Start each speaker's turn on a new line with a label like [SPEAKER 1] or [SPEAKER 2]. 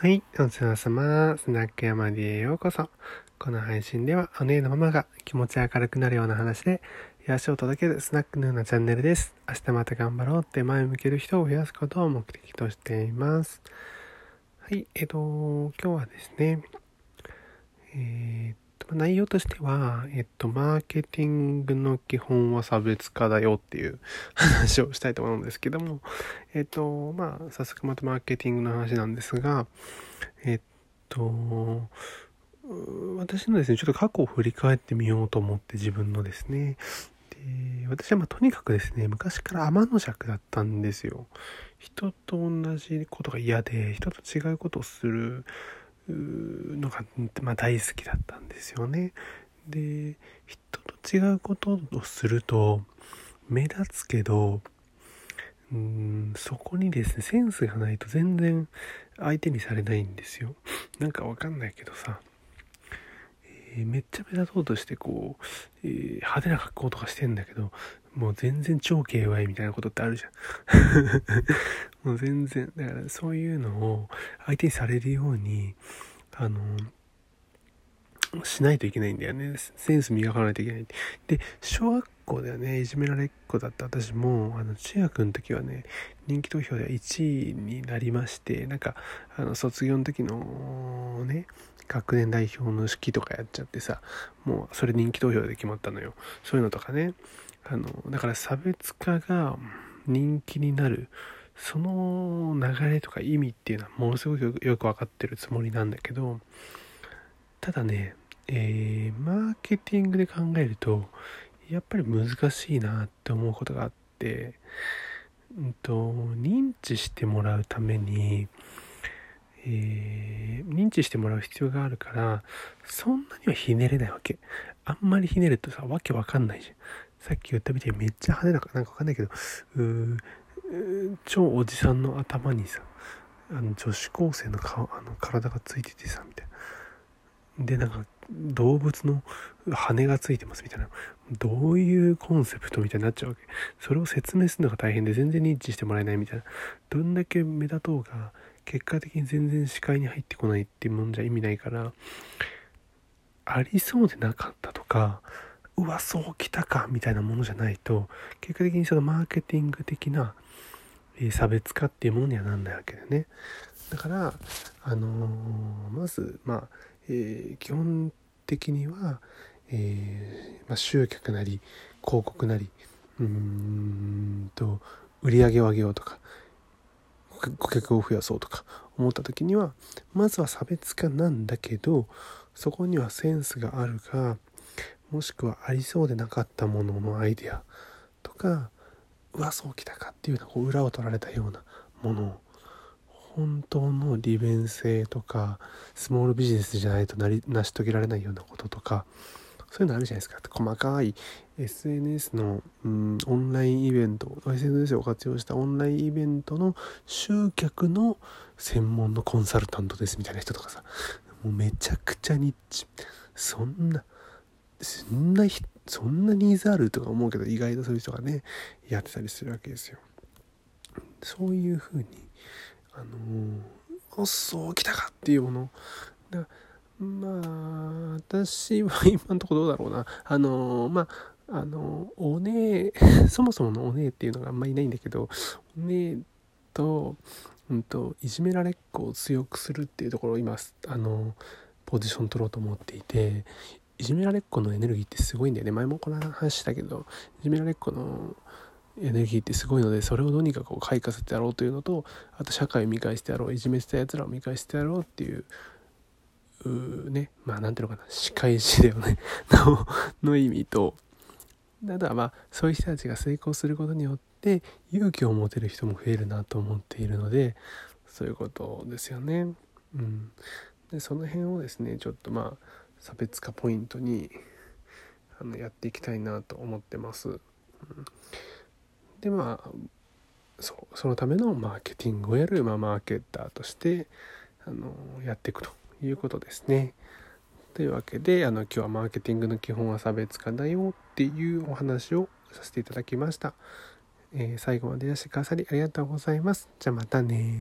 [SPEAKER 1] はい、お疲れ様。スナック山 D へようこそ。この配信では、お姉のママが気持ち明るくなるような話で、癒しを届けるスナックのようなチャンネルです。明日また頑張ろうって前向ける人を増やすことを目的としています。はい、えっと、今日はですね、えーっと、内容としては、えっと、マーケティングの基本は差別化だよっていう 話をしたいと思うんですけども、えっと、まあ、早速またマーケティングの話なんですが、えっと、私のですね、ちょっと過去を振り返ってみようと思って自分のですね、で私はまあとにかくですね、昔から天の弱だったんですよ。人と同じことが嫌で、人と違うことをするのが、まあ、大好きだったんですよね。で、人と違うことをすると、目立つけど、うーんそこにですねセンスがないと全然相手にされないんですよなんかわかんないけどさ、えーめっちゃ目立とうとしてこう、えー派手な格好とかしてんだけどもう全然超 KY みたいなことってあるじゃん もう全然だからそういうのを相手にされるようにあのしないといけないんだよね。センス磨かないといけないで小学校ではね。いじめられっ子だった私もあの中学の時はね人気投票では1位になりましてなんかあの卒業の時のね学年代表の式とかやっちゃってさもうそれ人気投票で決まったのよ。そういうのとかね。あのだから差別化が人気になるその流れとか意味っていうのはものすごくよく分かってるつもりなんだけどただね、えーマーケティングで考えるとやっぱり難しいなって思うことがあって、うんと、認知してもらうために、えー認知してもらう必要があるからそんなにはひねれないわけ。あんまりひねるとさわけわかんないじゃん。さっき言ったみたいにめっちゃ派手ななんかわかんないけどうー超おじさんの頭にさあの女子高生の顔あの体がついててさみたいな。でなんか動物の羽がついてますみたいな。どういうコンセプトみたいになっちゃうわけ。それを説明するのが大変で全然認知してもらえないみたいな。どんだけ目立とうが結果的に全然視界に入ってこないっていうもんじゃ意味ないからありそうでなかったとかうわそうきたかみたいなものじゃないと結果的にそのマーケティング的な差別化っていうものにはなんないわけだよね。だからあのーまずまあ、えー基本的には、えーまあ、集客なり広告なりうーんと売り上げを上げようとか顧客顧客を増やそうとか思った時にはまずは差別化なんだけどそこにはセンスがあるかもしくはありそうでなかったもののアイデアとかうわそうきたかっていうようなこう裏を取られたようなもの。本当の利便性とかスモールビジネスじゃないとなり成し遂げられないようなこととかそういうのあるじゃないですか。細かい SNS の、うん、オンラインイベント SNS を活用したオンラインイベントの集客の専門のコンサルタントですみたいな人とかさもうめちゃくちゃニッチ。そんなそんなひそんなニーズあるとか思うけど意外とそういう人がねやってたりするわけですよ。そういうふうにあの、おっそう来たかっていうもの。だまあ私は今のところどうだろうな。あのまああのお姉 そもそものお姉っていうのがあんまりいないんだけどお姉と,、うん、といじめられっ子を強くするっていうところを今あのポジション取ろうと思っていていじめられっ子のエネルギーってすごいんだよね。前もこの話したけどいじめられっ子のエネルギーってすごいのでそれをどうにかこう開花させてやろうというのとあと社会を見返してやろういじめしたやつらを見返してやろうっていううねまあなんていうのかな仕返しだよね。のの意味とただまあそういう人たちが成功することによって勇気を持てる人も増えるなと思っているのでそういうことですよね。うん、でその辺をですねちょっとまあ差別化ポイントにあのやっていきたいなと思ってます。うんでまあそうそのためのマーケティングをやる、まあ、マーケッターとしてあのやっていくということですね。というわけであの今日はマーケティングの基本は差別化だよっていうお話をさせていただきました。えー最後までいらしてくださりありがとうございます。じゃあまたね